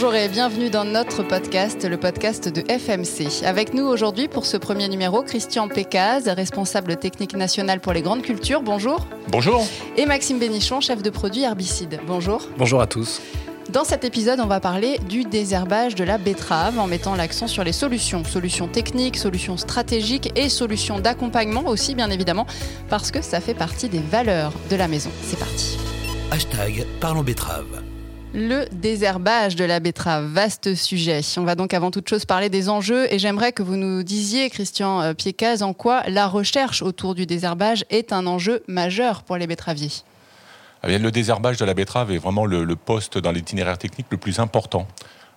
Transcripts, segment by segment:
Bonjour et bienvenue dans notre podcast, le podcast de FMC. Avec nous aujourd'hui pour ce premier numéro, Christian Pécaz, responsable technique national pour les grandes cultures. Bonjour. Bonjour. Et Maxime Bénichon, chef de produit herbicide. Bonjour. Bonjour à tous. Dans cet épisode, on va parler du désherbage de la betterave en mettant l'accent sur les solutions. Solutions techniques, solutions stratégiques et solutions d'accompagnement aussi, bien évidemment, parce que ça fait partie des valeurs de la maison. C'est parti. Hashtag Parlons betterave. Le désherbage de la betterave, vaste sujet. On va donc avant toute chose parler des enjeux et j'aimerais que vous nous disiez, Christian euh, Piecaz, en quoi la recherche autour du désherbage est un enjeu majeur pour les betteraviers. Eh le désherbage de la betterave est vraiment le, poste dans l'itinéraire technique le plus important.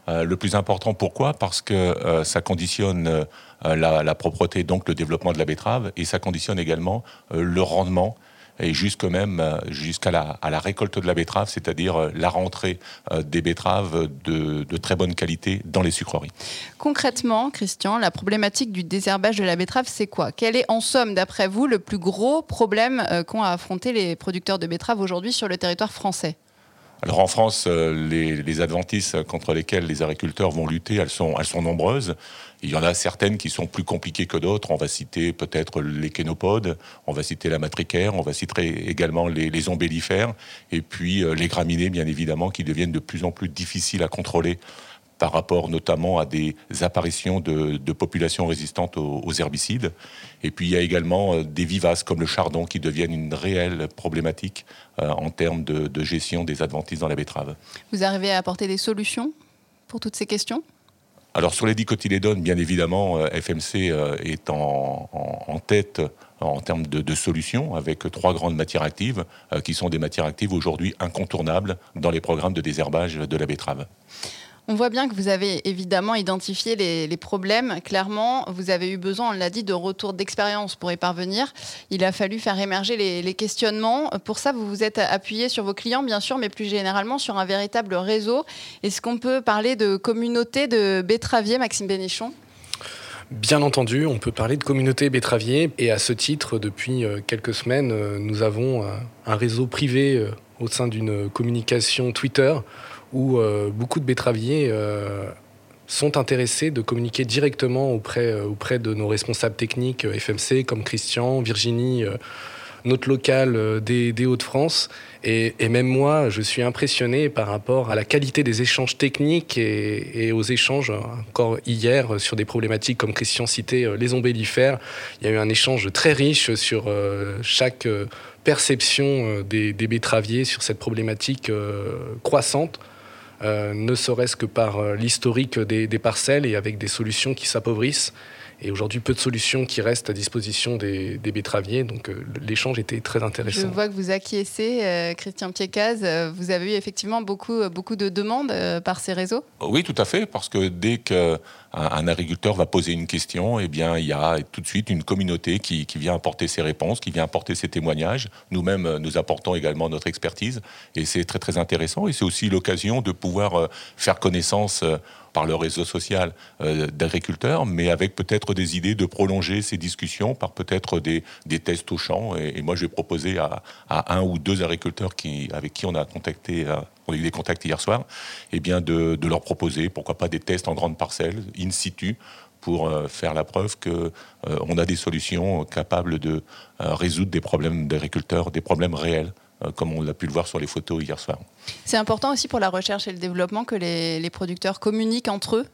Euh, le plus important, pourquoi? Parce que euh, ça conditionne la, la, propreté, donc le développement de la betterave, et ça conditionne également le rendement et jusqu'à même euh, jusqu'à la, à la récolte de la betterave, c'est-à-dire euh, la rentrée euh, des betteraves de, très bonne qualité dans les sucreries. Concrètement, Christian, la problématique du désherbage de la betterave, c'est quoi? Quel est en somme, d'après vous, le plus gros problème qu'ont à affronter les producteurs de betteraves aujourd'hui sur le territoire français? Alors en France, les, les, adventices contre lesquelles les agriculteurs vont lutter, elles sont, elles sont nombreuses. Il y en a certaines qui sont plus compliquées que d'autres. On va citer peut-être les kénopodes, on va citer la matricaire, on va citer également les, les ombellifères, et puis euh, les graminées, bien évidemment, qui deviennent de plus en plus difficiles à contrôler par rapport notamment à des apparitions de, populations résistantes aux, herbicides. Et puis il y a également euh, des vivaces comme le chardon qui deviennent une réelle problématique euh, en termes de, de gestion des adventices dans la betterave. Vous arrivez à apporter des solutions pour toutes ces questions? Alors sur les dicotylédones, bien évidemment, euh, FMC est en, tête en termes de, solutions, avec trois grandes matières actives, qui sont des matières actives aujourd'hui incontournables dans les programmes de désherbage de la betterave. On voit bien que vous avez évidemment identifié les, problèmes. Clairement, vous avez eu besoin, on l'a dit, de retour d'expérience pour y parvenir. Il a fallu faire émerger les, questionnements. Pour ça, vous vous êtes appuyé sur vos clients, bien sûr, mais plus généralement sur un véritable réseau. Est-ce qu'on peut parler de communauté de betteraviers, Maxime Bénichon? Bien entendu, on peut parler de communauté betteravier. Et à ce titre, depuis euh, quelques semaines, euh, nous avons un réseau privé euh, au sein d'une communication Twitter où euh, beaucoup de betteraviers euh, sont intéressés de communiquer directement auprès, euh, auprès de nos responsables techniques FMC comme Christian, Virginie, notre local des, Hauts-de-France. Et, même moi, je suis impressionné par rapport à la qualité des échanges techniques et, aux échanges, encore hier, sur des problématiques comme Christian citait, les ombellifères. Il y a eu un échange très riche sur chaque perception des, des, betteraviers sur cette problématique croissante. Euh, ne serait-ce que par euh, l'historique des, parcelles et avec des solutions qui s'appauvrissent. Et aujourd'hui, peu de solutions qui restent à disposition des, betteraviers. Donc, euh, l'échange était très intéressant. Je vois que vous acquiescez, Christian Piecaz. vous avez eu effectivement beaucoup, beaucoup de demandes par ces réseaux Oui, tout à fait. Parce que dès qu'un un agriculteur va poser une question, eh bien, il y a tout de suite une communauté qui, qui vient apporter ses réponses, qui vient apporter ses témoignages. Nous-mêmes, nous apportons également notre expertise. Et c'est très, très intéressant. Et c'est aussi l'occasion de pouvoir faire connaissance par le réseau social euh, d'agriculteurs, mais avec peut-être des idées de prolonger ces discussions par peut-être des, tests au champ. Et, moi, je vais proposer à, un ou deux agriculteurs qui, avec qui on a contacté, euh, on a eu des contacts hier soir, eh bien de, leur proposer, pourquoi pas des tests en grande parcelle, in situ, pour euh, faire la preuve que on a des solutions capables de résoudre des problèmes d'agriculteurs, des problèmes réels euh, comme on l'a pu le voir sur les photos hier soir. C'est important aussi pour la recherche et le développement que les, producteurs communiquent entre eux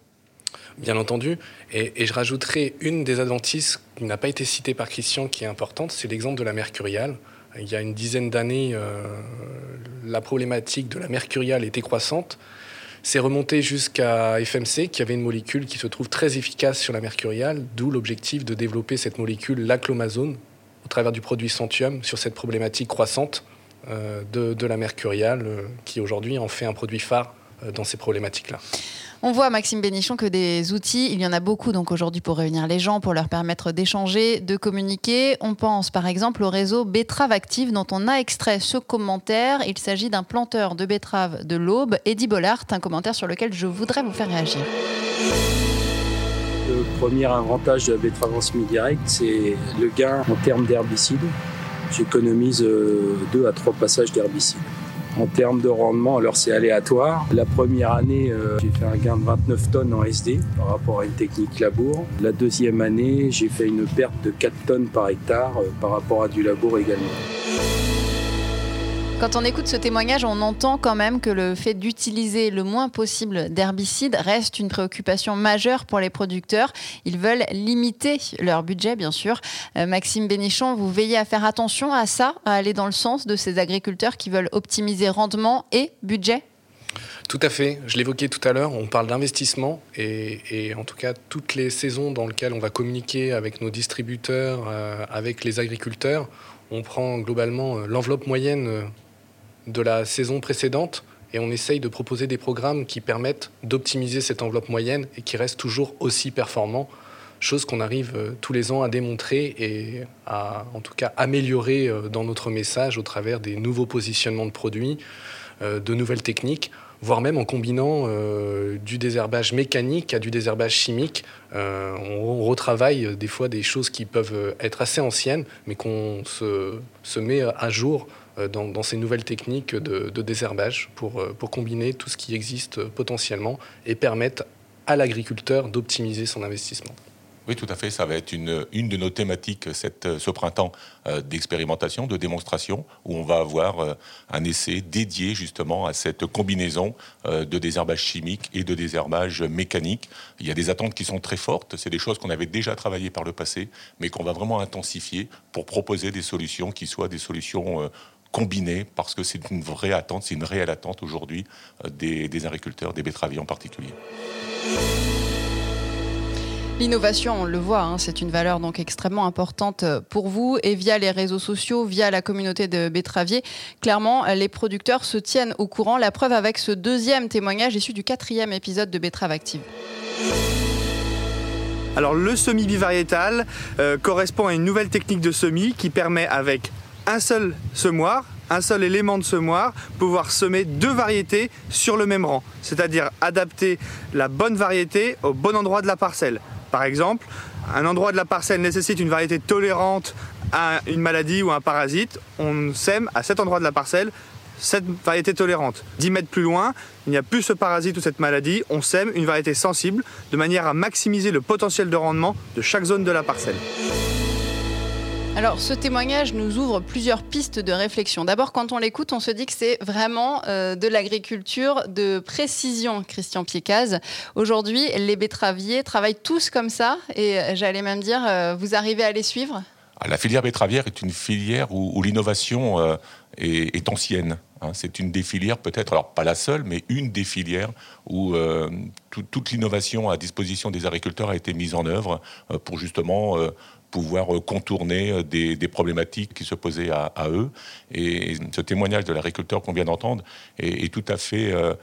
Bien entendu. Et, je rajouterai une des adventices qui n'a pas été citée par Christian qui est importante, c'est l'exemple de la mercuriale. Il y a une dizaine d'années, euh, la problématique de la mercuriale était croissante. C'est remonté jusqu'à FMC, qui avait une molécule qui se trouve très efficace sur la mercuriale, d'où l'objectif de développer cette molécule, l'aclomazone, au travers du produit Centium, sur cette problématique croissante. Euh, de, la mercuriale, euh, qui aujourd'hui en fait un produit phare euh, dans ces problématiques-là. On voit, Maxime Bénichon, que des outils, il y en a beaucoup donc aujourd'hui pour réunir les gens, pour leur permettre d'échanger, de communiquer. On pense par exemple au réseau Betrave Active dont on a extrait ce commentaire. Il s'agit d'un planteur de betteraves de l'Aube, Eddie Bollard, un commentaire sur lequel je voudrais vous faire réagir. Le premier avantage de la betterave en semi-direct, c'est le gain en termes d'herbicides j'économise euh, deux à trois passages d'herbicide. En termes de rendement, alors c'est aléatoire. La première année, euh, j'ai fait un gain de 29 tonnes en SD par rapport à une technique labour. La deuxième année, j'ai fait une perte de 4 tonnes par hectare euh, par rapport à du labour également. Quand on écoute ce témoignage, on entend quand même que le fait d'utiliser le moins possible d'herbicides reste une préoccupation majeure pour les producteurs. Ils veulent limiter leur budget, bien sûr. Euh, Maxime Bénichon, vous veillez à faire attention à ça, à aller dans le sens de ces agriculteurs qui veulent optimiser rendement et budget? Tout à fait. Je l'évoquais tout à l'heure, on parle d'investissement et, en tout cas toutes les saisons dans lesquelles on va communiquer avec nos distributeurs, euh, avec les agriculteurs, on prend globalement euh, l'enveloppe moyenne de la saison précédente et on essaye de proposer des programmes qui permettent d'optimiser cette enveloppe moyenne et qui restent toujours aussi performants, chose qu'on arrive euh, tous les ans à démontrer et à en tout cas améliorer euh, dans notre message au travers des nouveaux positionnements de produits, euh, de nouvelles techniques voire même en combinant du désherbage mécanique à du désherbage chimique. on, retravaille des fois des choses qui peuvent être assez anciennes, mais qu'on se, se, met à jour euh, dans, ces nouvelles techniques de, désherbage pour, euh, pour combiner tout ce qui existe potentiellement et permettre à l'agriculteur d'optimiser son investissement. Oui, tout à fait. Ça va être une, une de nos thématiques cette, ce printemps euh, d'expérimentation, de démonstration, où on va avoir un essai dédié justement à cette combinaison de désherbage chimique et de désherbage mécanique. Il y a des attentes qui sont très fortes. C'est des choses qu'on avait déjà travaillées par le passé, mais qu'on va vraiment intensifier pour proposer des solutions qui soient des solutions combiné parce que c'est une vraie attente, c'est une réelle attente aujourd'hui euh, des, agriculteurs, des betteraviers en particulier. L'innovation, on le voit, hein, c'est une valeur donc extrêmement importante euh, pour vous et via les réseaux sociaux, via la communauté de betteraviers, clairement, les producteurs se tiennent au courant. La preuve avec ce deuxième témoignage issu du quatrième épisode de Betterave Active. Alors le semis bivariétal euh, correspond à une nouvelle technique de semis qui permet avec un seul semoir, un seul élément de semoir, pouvoir semer deux variétés sur le même rang, c'est-à-dire adapter la bonne variété au bon endroit de la parcelle. Par exemple, un endroit de la parcelle nécessite une variété tolérante à une maladie ou un parasite, on sème à cet endroit de la parcelle cette variété tolérante. 10 mètres plus loin, il n'y a plus ce parasite ou cette maladie, on sème une variété sensible de manière à maximiser le potentiel de rendement de chaque zone de la parcelle. Alors, ce témoignage nous ouvre plusieurs pistes de réflexion. D'abord, quand on l'écoute, on se dit que c'est vraiment euh, de l'agriculture de précision, Christian Piecaz. Aujourd'hui, les betteraviers travaillent tous comme ça, et euh, j'allais même dire, euh, vous arrivez à les suivre? Ah, la filière betteravière est une filière où, l'innovation est, ancienne. Hein. C'est une des filières, peut-être, alors pas la seule, mais une des filières où toute l'innovation à disposition des agriculteurs a été mise en œuvre pour justement pouvoir euh, contourner euh, des, problématiques qui se posaient à, eux. Et ce témoignage de l'agriculteur qu'on vient d'entendre est, tout à fait euh,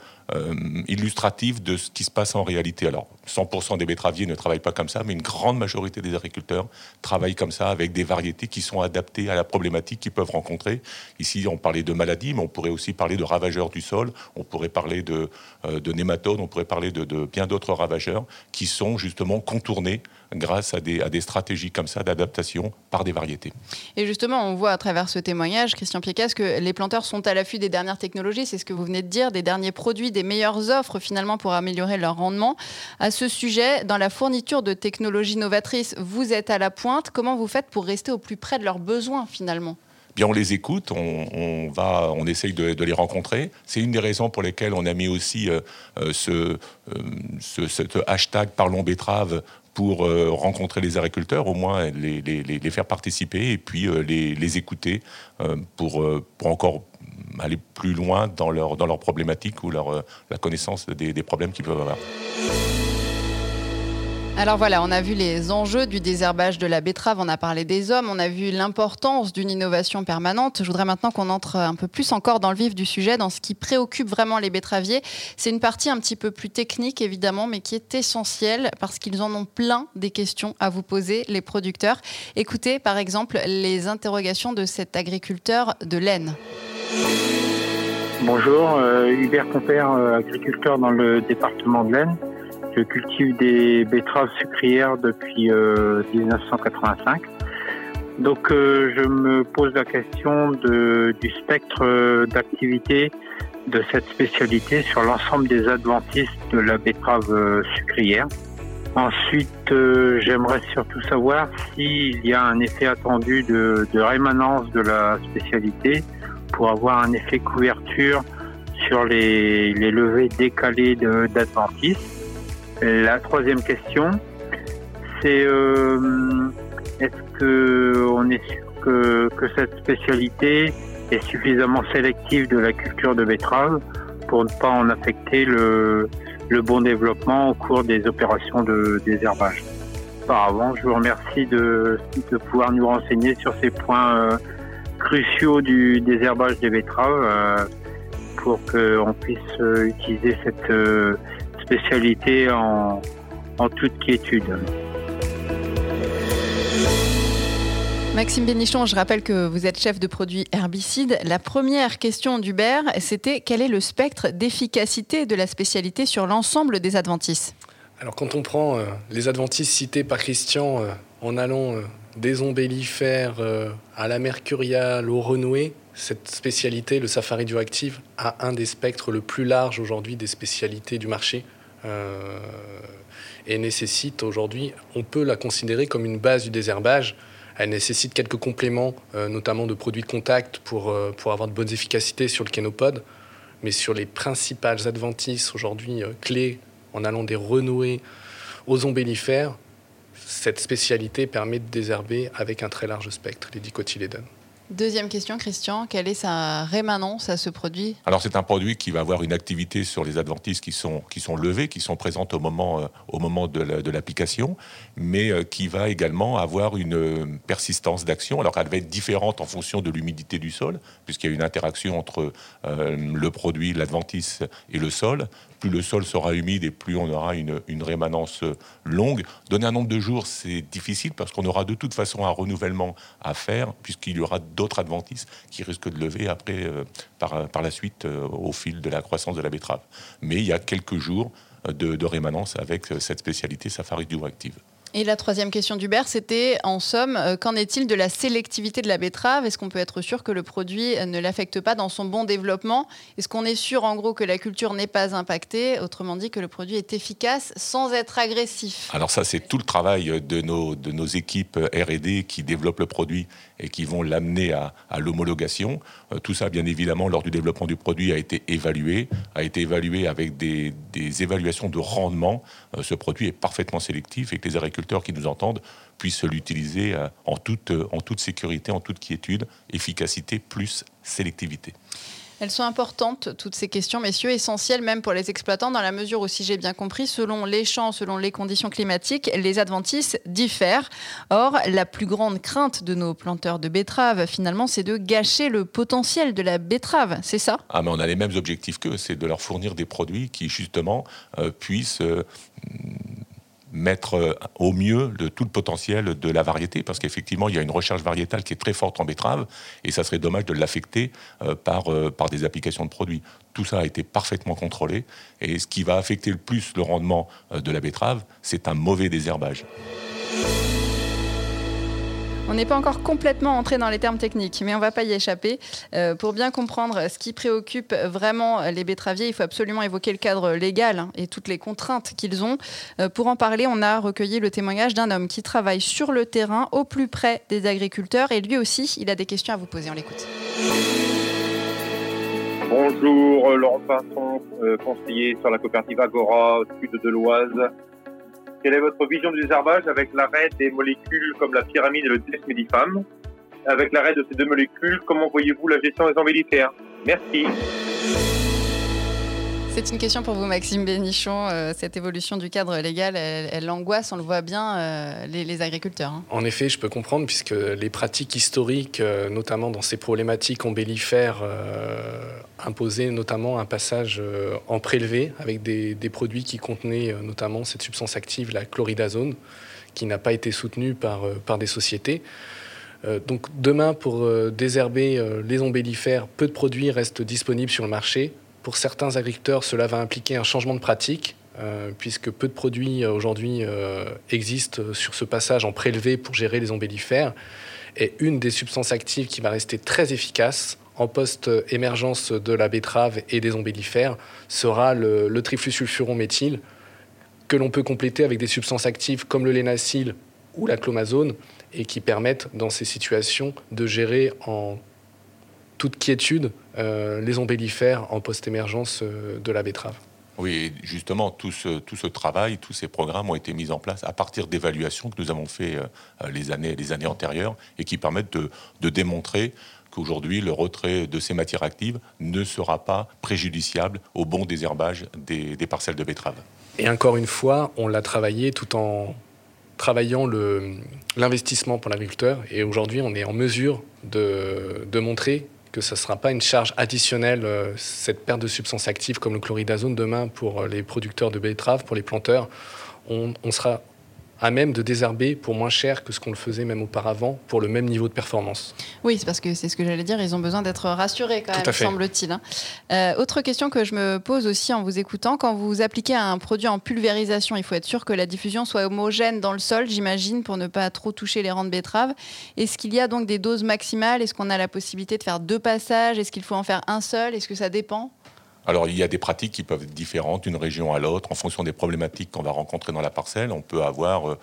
illustratif de ce qui se passe en réalité. Alors, 100% des betteraviers ne travaillent pas comme ça, mais une grande majorité des agriculteurs travaillent comme ça, avec des variétés qui sont adaptées à la problématique qu'ils peuvent rencontrer. Ici, on parlait de maladies, mais on pourrait aussi parler de ravageurs du sol, on pourrait parler de, de nématodes, on pourrait parler de, de bien d'autres ravageurs qui sont justement contournés grâce à des, à des stratégies comme ça d'adaptation par des variétés. Et justement, on voit à travers ce témoignage, Christian Piecas, que les planteurs sont à l'affût des dernières technologies, c'est ce que vous venez de dire, des derniers produits, des meilleures offres finalement pour améliorer leur rendement. À ce sujet, dans la fourniture de technologies novatrices, vous êtes à la pointe. Comment vous faites pour rester au plus près de leurs besoins finalement? Bien, on les écoute, on, va, on essaye de, les rencontrer. C'est une des raisons pour lesquelles on a mis aussi euh, euh, ce, euh, hashtag Parlons betterave pour rencontrer les agriculteurs, au moins les, les, faire participer et puis euh, les, écouter pour, pour encore aller plus loin dans leur, dans leur problématique ou leur, la connaissance des, des problèmes qu'ils peuvent avoir. Alors voilà, on a vu les enjeux du désherbage de la betterave, on a parlé des hommes, on a vu l'importance d'une innovation permanente. Je voudrais maintenant qu'on entre un peu plus encore dans le vif du sujet, dans ce qui préoccupe vraiment les betteraviers. C'est une partie un petit peu plus technique évidemment, mais qui est essentielle parce qu'ils en ont plein des questions à vous poser, les producteurs. Écoutez par exemple les interrogations de cet agriculteur de laine. Bonjour, euh, Hubert Compère, euh, agriculteur dans le département de l'Aisne. Je cultive des betteraves sucrières depuis 1985. Donc je me pose la question du spectre d'activité de cette spécialité sur l'ensemble des adventistes de la betterave sucrière. Ensuite, j'aimerais surtout savoir s'il y a un effet attendu de rémanence de la spécialité pour avoir un effet couverture sur les, les levées décalées d'Atlantis. La troisième question, c'est euh, est-ce que on est sûr que, que, cette spécialité est suffisamment sélective de la culture de betterave pour ne pas en affecter le, le bon développement au cours des opérations de désherbage. Auparavant, je vous remercie de, de pouvoir nous renseigner sur ces points euh, cruciaux du désherbage des betteraves. Euh, pour qu'on puisse euh, utiliser cette euh, spécialité en, toute quiétude. Maxime Bénichon, je rappelle que vous êtes chef de produit herbicide. La première question d'Hubert, c'était quel est le spectre d'efficacité de la spécialité sur l'ensemble des adventices? Alors quand on prend euh, les adventices cités par Christian en allant des ombellifères à la mercuriale, au renoué, cette spécialité, le safari radioactif, a un des spectres le plus large aujourd'hui des spécialités du marché. Euh, et nécessite aujourd'hui, on peut la considérer comme une base du désherbage. Elle nécessite quelques compléments, euh, notamment de produits de contact pour, euh, pour avoir de bonnes efficacités sur le kénopode. Mais sur les principales adventices aujourd'hui clés, en allant des renouées aux ombellifères, cette spécialité permet de désherber avec un très large spectre, les dicotylédones. Deuxième question, Christian, quelle est sa rémanence à ce produit? Alors c'est un produit qui va avoir une activité sur les adventices qui sont, qui sont levées, qui sont présentes au moment, euh, au moment de l'application, mais euh, qui va également avoir une euh, persistance d'action. Alors elle va être différente en fonction de l'humidité du sol, puisqu'il y a une interaction entre le produit, l'adventice et le sol, plus le sol sera humide et plus on aura une, rémanence longue. Donner un nombre de jours, c'est difficile parce qu'on aura de toute façon un renouvellement à faire, puisqu'il y aura d'autres adventices qui risquent de lever après, euh, par, la suite, euh, au fil de la croissance de la betterave. Mais il y a quelques jours de, rémanence avec cette spécialité Safari Active. Et la troisième question d'Hubert, c'était en somme, euh, qu'en est-il de la sélectivité de la betterave? Est-ce qu'on peut être sûr que le produit euh, ne l'affecte pas dans son bon développement? Est-ce qu'on est sûr en gros que la culture n'est pas impactée? Autrement dit, que le produit est efficace sans être agressif Alors ça, c'est tout le travail de nos, de nos équipes RD qui développent le produit et qui vont l'amener à, l'homologation. Euh, tout ça, bien évidemment, lors du développement du produit, a été évalué, a été évalué avec des, des évaluations de rendement. ce produit est parfaitement sélectif et que les agriculteurs qui nous entendent puissent l'utiliser euh, en toute, euh, en toute sécurité, en toute quiétude, efficacité plus sélectivité. Elles sont importantes, toutes ces questions, messieurs, essentielles même pour les exploitants, dans la mesure où, si j'ai bien compris, selon les champs, selon les conditions climatiques, les adventices diffèrent. Or, la plus grande crainte de nos planteurs de betteraves, finalement, c'est de gâcher le potentiel de la betterave, c'est ça? Ah, mais on a les mêmes objectifs qu'eux, c'est de leur fournir des produits qui, justement, euh, puissent mettre euh, au mieux tout le potentiel de la variété, parce qu'effectivement, il y a une recherche variétale qui est très forte en betterave, et ça serait dommage de l'affecter euh, par, euh, par des applications de produits. Tout ça a été parfaitement contrôlé, et ce qui va affecter le plus le rendement de la betterave, c'est un mauvais désherbage. On n'est pas encore complètement entré dans les termes techniques, mais on ne va pas y échapper. Euh, pour bien comprendre ce qui préoccupe vraiment les betteraviers, il faut absolument évoquer le cadre légal hein, et toutes les contraintes qu'ils ont. Euh, pour en parler, on a recueilli le témoignage d'un homme qui travaille sur le terrain, au plus près des agriculteurs, et lui aussi, il a des questions à vous poser. On l'écoute. Bonjour, Laurent Pinson, euh, conseiller sur la coopérative Agora, au sud de l'Oise. Quelle est votre vision du désherbage avec l'arrêt des molécules comme la pyramide et le desmedifam Avec l'arrêt de ces deux molécules, comment voyez-vous la gestion des embellifères Merci. C'est une question pour vous, Maxime Bénichon. Euh, cette évolution du cadre légal, elle, angoisse, on le voit bien, euh, les, agriculteurs. Hein. En effet, je peux comprendre, puisque les pratiques historiques, euh, notamment dans ces problématiques ombellifères, imposaient notamment un passage en prélevé avec des, produits qui contenaient notamment cette substance active, la chloridazone, qui n'a pas été soutenue par, par des sociétés. Donc demain, pour désherber les ombellifères, peu de produits restent disponibles sur le marché. Pour certains agriculteurs, cela va impliquer un changement de pratique, euh, puisque peu de produits euh, aujourd'hui euh, existent sur ce passage en prélevé pour gérer les ombellifères. Et une des substances actives qui va rester très efficace en post-émergence de la betterave et des ombellifères sera le, le triflusulfuron méthyle, que l'on peut compléter avec des substances actives comme le lénacyle ou la clomazone, et qui permettent dans ces situations de gérer en toute quiétude euh, les ombellifères en post-émergence euh, de la betterave. Oui, justement, tout ce, tout ce travail, tous ces programmes ont été mis en place à partir d'évaluations que nous avons fait euh, les, années, les années antérieures et qui permettent de, de démontrer qu'aujourd'hui, le retrait de ces matières actives ne sera pas préjudiciable au bon désherbage des, des parcelles de betterave. Et encore une fois, on l'a travaillé tout en travaillant l'investissement pour l'agriculteur. Et aujourd'hui, on est en mesure de, de montrer que ce ne sera pas une charge additionnelle, euh, cette perte de substances actives comme le chloridazone demain pour euh, les producteurs de betteraves, pour les planteurs. On, on sera à même de désherber pour moins cher que ce qu'on le faisait même auparavant pour le même niveau de performance. Oui, c'est parce que c'est ce que j'allais dire, ils ont besoin d'être rassurés quand même, semble-t-il. Hein. Euh, autre question que je me pose aussi en vous écoutant, quand vous appliquez un produit en pulvérisation, il faut être sûr que la diffusion soit homogène dans le sol, j'imagine, pour ne pas trop toucher les rangs de betterave. Est-ce qu'il y a donc des doses maximales? Est-ce qu'on a la possibilité de faire deux passages? Est-ce qu'il faut en faire un seul? Est-ce que ça dépend? Alors, il y a des pratiques qui peuvent être différentes d'une région à l'autre en fonction des problématiques qu'on va rencontrer dans la parcelle. On peut avoir euh,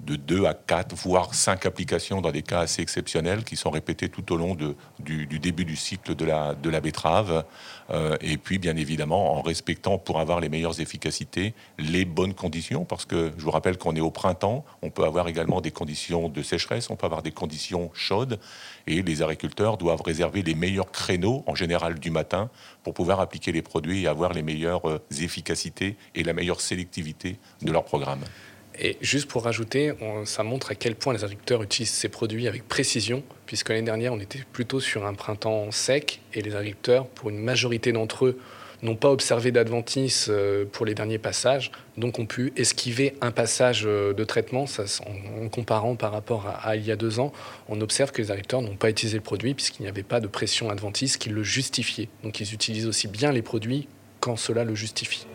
de 2 à 4, voire 5 applications dans des cas assez exceptionnels qui sont répétés tout au long du, début du cycle de la, de la betterave. Euh, et puis, bien évidemment, en respectant pour avoir les meilleures efficacités les bonnes conditions, parce que je vous rappelle qu'on est au printemps, on peut avoir également des conditions de sécheresse, on peut avoir des conditions chaudes, et les agriculteurs doivent réserver les meilleurs créneaux, en général du matin, pour pouvoir appliquer les produits et avoir les meilleures euh, efficacités et la meilleure sélectivité de leur programme. Et juste pour rajouter, ça montre à quel point les agriculteurs utilisent ces produits avec précision, puisque l'année dernière, on était plutôt sur un printemps sec, et les agriculteurs, pour une majorité d'entre eux, n'ont pas observé d'adventice euh, pour les derniers passages, donc ont pu esquiver un passage euh, de traitement. en, comparant par rapport à, il y a deux ans, on observe que les agriculteurs n'ont pas utilisé le produit puisqu'il n'y avait pas de pression adventice qui le justifiait. Donc ils utilisent aussi bien les produits quand cela le justifie.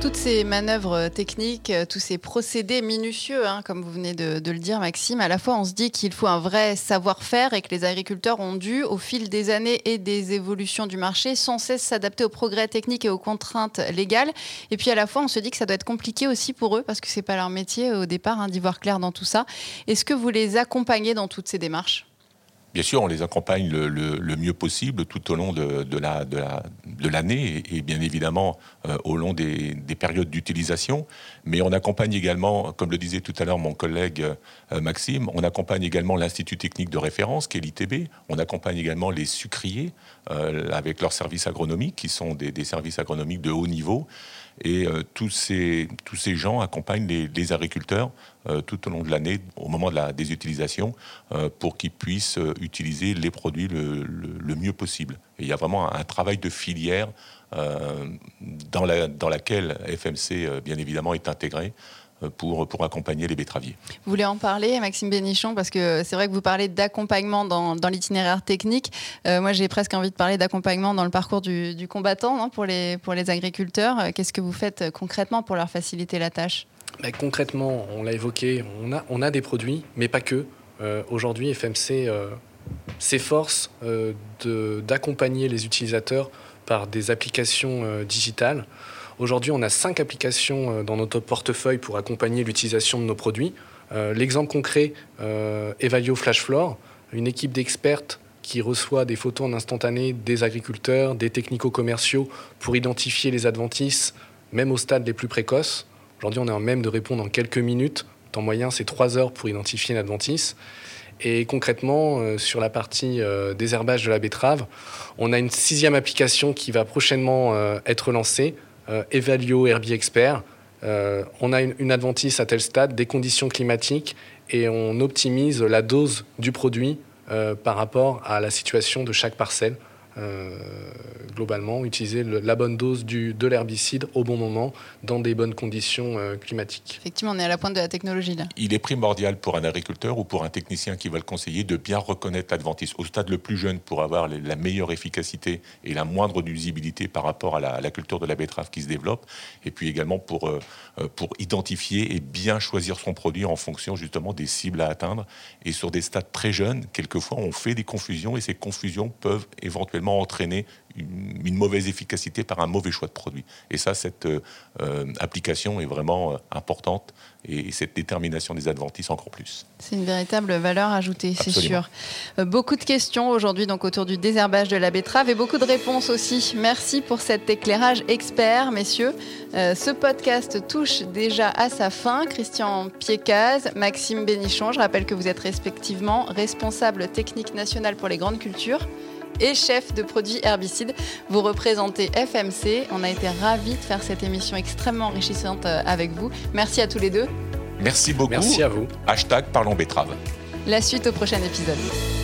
Toutes ces manœuvres techniques, euh, tous ces procédés minutieux, hein, comme vous venez de, le dire, Maxime, à la fois on se dit qu'il faut un vrai savoir-faire et que les agriculteurs ont dû, au fil des années et des évolutions du marché, sans cesse s'adapter aux progrès techniques et aux contraintes légales. Et puis à la fois, on se dit que ça doit être compliqué aussi pour eux parce que c'est pas leur métier au départ hein, d'y voir clair dans tout ça. Est-ce que vous les accompagnez dans toutes ces démarches? Bien sûr, on les accompagne le, mieux possible tout au long de, l'année et, bien évidemment euh, au long des, périodes d'utilisation. Mais on accompagne également, comme le disait tout à l'heure mon collègue euh, Maxime, on accompagne également l'Institut technique de référence, qui est l'ITB. On accompagne également les sucriers euh, avec leurs services agronomiques, qui sont des services agronomiques de haut niveau. Et euh, tous, ces, tous ces gens accompagnent les, agriculteurs euh, tout au long de l'année, au moment de la désutilisation, euh, pour qu'ils puissent utiliser les produits le, mieux possible. Il y a vraiment un, travail de filière dans, la, dans laquelle FMC, bien évidemment, est intégré pour, pour accompagner les betteraviers. Vous voulez en parler, Maxime Bénichon, parce que c'est vrai que vous parlez d'accompagnement dans, dans l'itinéraire technique. Euh, moi, j'ai presque envie de parler d'accompagnement dans le parcours du, du combattant pour, les, pour les agriculteurs. Euh, qu'est-ce que vous faites euh, concrètement pour leur faciliter la tâche? Ben, Concrètement, on l'a évoqué, on a, on a des produits, mais pas que. Aujourd'hui, FMC s'efforce d'accompagner les utilisateurs par des applications digitales Aujourd'hui, on a cinq applications euh, dans notre portefeuille pour accompagner l'utilisation de nos produits. Euh, l'exemple concret, euh, Evalio Flashfloor, une équipe d'experts qui reçoit des photos en instantané des agriculteurs, des technico-commerciaux pour identifier les adventices, même au stade les plus précoces. Aujourd'hui, on est en même de répondre en quelques minutes. En moyen, c'est trois heures pour identifier une adventice. Et concrètement, sur la partie désherbage de la betterave, on a une sixième application qui va prochainement être lancée euh, Evalio Herbie Expert. Euh, on a une, adventice à tel stade, des conditions climatiques, et on optimise la dose du produit euh, par rapport à la situation de chaque parcelle. Globalement, utiliser la bonne dose du, de l'herbicide au bon moment, dans des bonnes conditions climatiques. Effectivement, on est à la pointe de la technologie là. Il est primordial pour un agriculteur ou pour un technicien qui va le conseiller de bien reconnaître l'adventice au stade le plus jeune pour avoir la meilleure efficacité et la moindre nuisibilité par rapport à la, culture de la betterave qui se développe, et puis également pour, pour identifier et bien choisir son produit en fonction justement des cibles à atteindre. Et sur des stades très jeunes, quelquefois, on fait des confusions et ces confusions peuvent éventuellement entraîner une, mauvaise efficacité par un mauvais choix de produit. Et ça, cette euh, euh, application est vraiment euh, importante et, cette détermination des adventistes encore plus. C'est une véritable valeur ajoutée, c'est sûr. beaucoup de questions aujourd'hui donc autour du désherbage de la betterave et beaucoup de réponses aussi. Merci pour cet éclairage expert, messieurs. ce podcast touche déjà à sa fin. Christian Piecaz, Maxime Bénichon, je rappelle que vous êtes respectivement responsable technique national pour les grandes cultures et chef de produits herbicides. Vous représentez FMC. On a été ravis de faire cette émission extrêmement enrichissante euh, avec vous. Merci à tous les deux. Merci beaucoup. Merci à vous. Hashtag Parlons Betterave. La suite au prochain épisode.